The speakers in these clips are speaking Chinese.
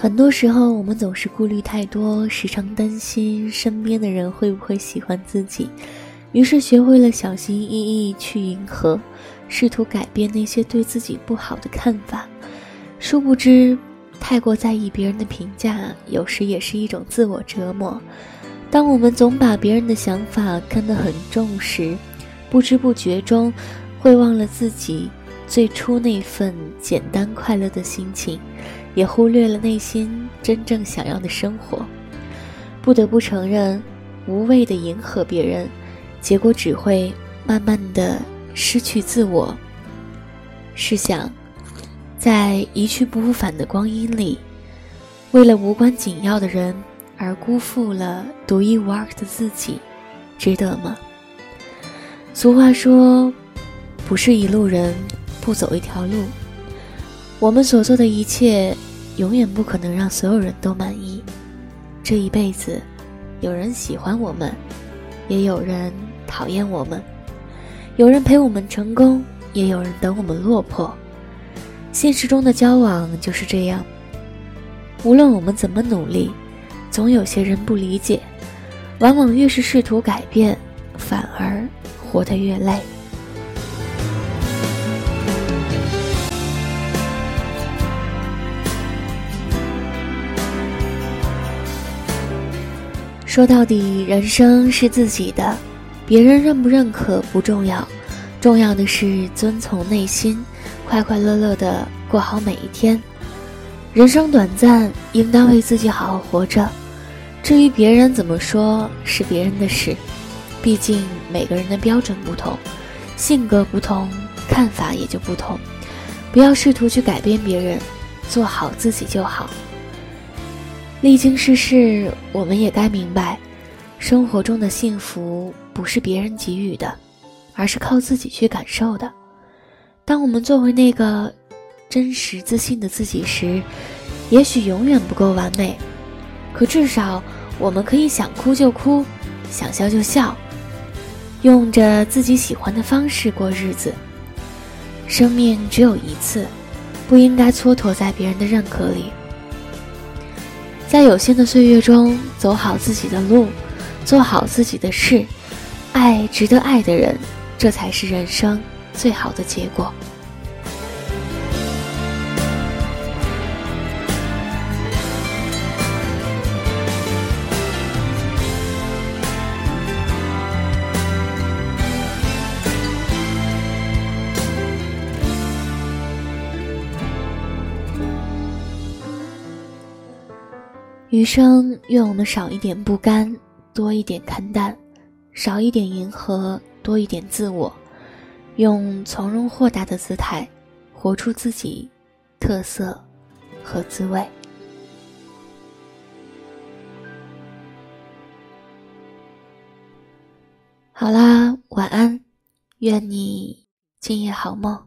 很多时候，我们总是顾虑太多，时常担心身边的人会不会喜欢自己，于是学会了小心翼翼去迎合，试图改变那些对自己不好的看法。殊不知，太过在意别人的评价，有时也是一种自我折磨。当我们总把别人的想法看得很重时，不知不觉中，会忘了自己最初那份简单快乐的心情，也忽略了内心真正想要的生活。不得不承认，无谓的迎合别人，结果只会慢慢的失去自我。试想。在一去不复返的光阴里，为了无关紧要的人而辜负了独一无二的自己，值得吗？俗话说：“不是一路人，不走一条路。”我们所做的一切，永远不可能让所有人都满意。这一辈子，有人喜欢我们，也有人讨厌我们；有人陪我们成功，也有人等我们落魄。现实中的交往就是这样，无论我们怎么努力，总有些人不理解，往往越是试图改变，反而活得越累。说到底，人生是自己的，别人认不认可不重要，重要的是遵从内心。快快乐乐的过好每一天，人生短暂，应当为自己好好活着。至于别人怎么说，是别人的事。毕竟每个人的标准不同，性格不同，看法也就不同。不要试图去改变别人，做好自己就好。历经世事，我们也该明白，生活中的幸福不是别人给予的，而是靠自己去感受的。当我们做回那个真实自信的自己时，也许永远不够完美，可至少我们可以想哭就哭，想笑就笑，用着自己喜欢的方式过日子。生命只有一次，不应该蹉跎在别人的认可里。在有限的岁月中，走好自己的路，做好自己的事，爱值得爱的人，这才是人生。最好的结果。余生，愿我们少一点不甘，多一点看淡；少一点迎合，多一点自我。用从容豁达的姿态，活出自己特色和滋味。好啦，晚安，愿你今夜好梦。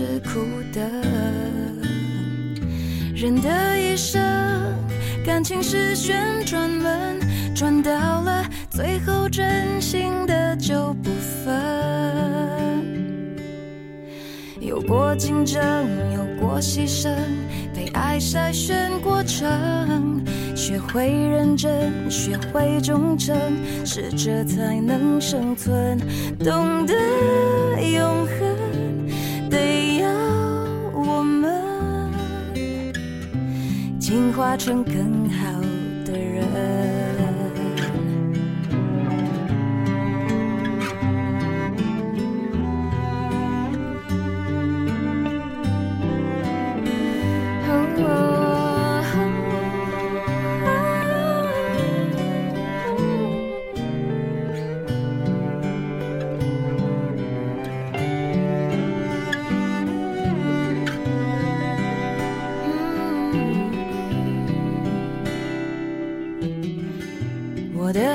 是苦的。人的一生，感情是旋转门，转到了最后，真心的就不分。有过竞争，有过牺牲，被爱筛选过程，学会认真，学会忠诚，适者才能生存，懂得永恒，进化成更好。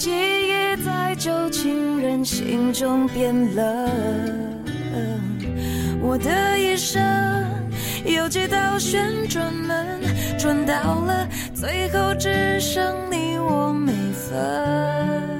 记忆在旧情人心中变冷，我的一生有几道旋转门，转到了最后只剩你我没分。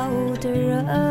好的人。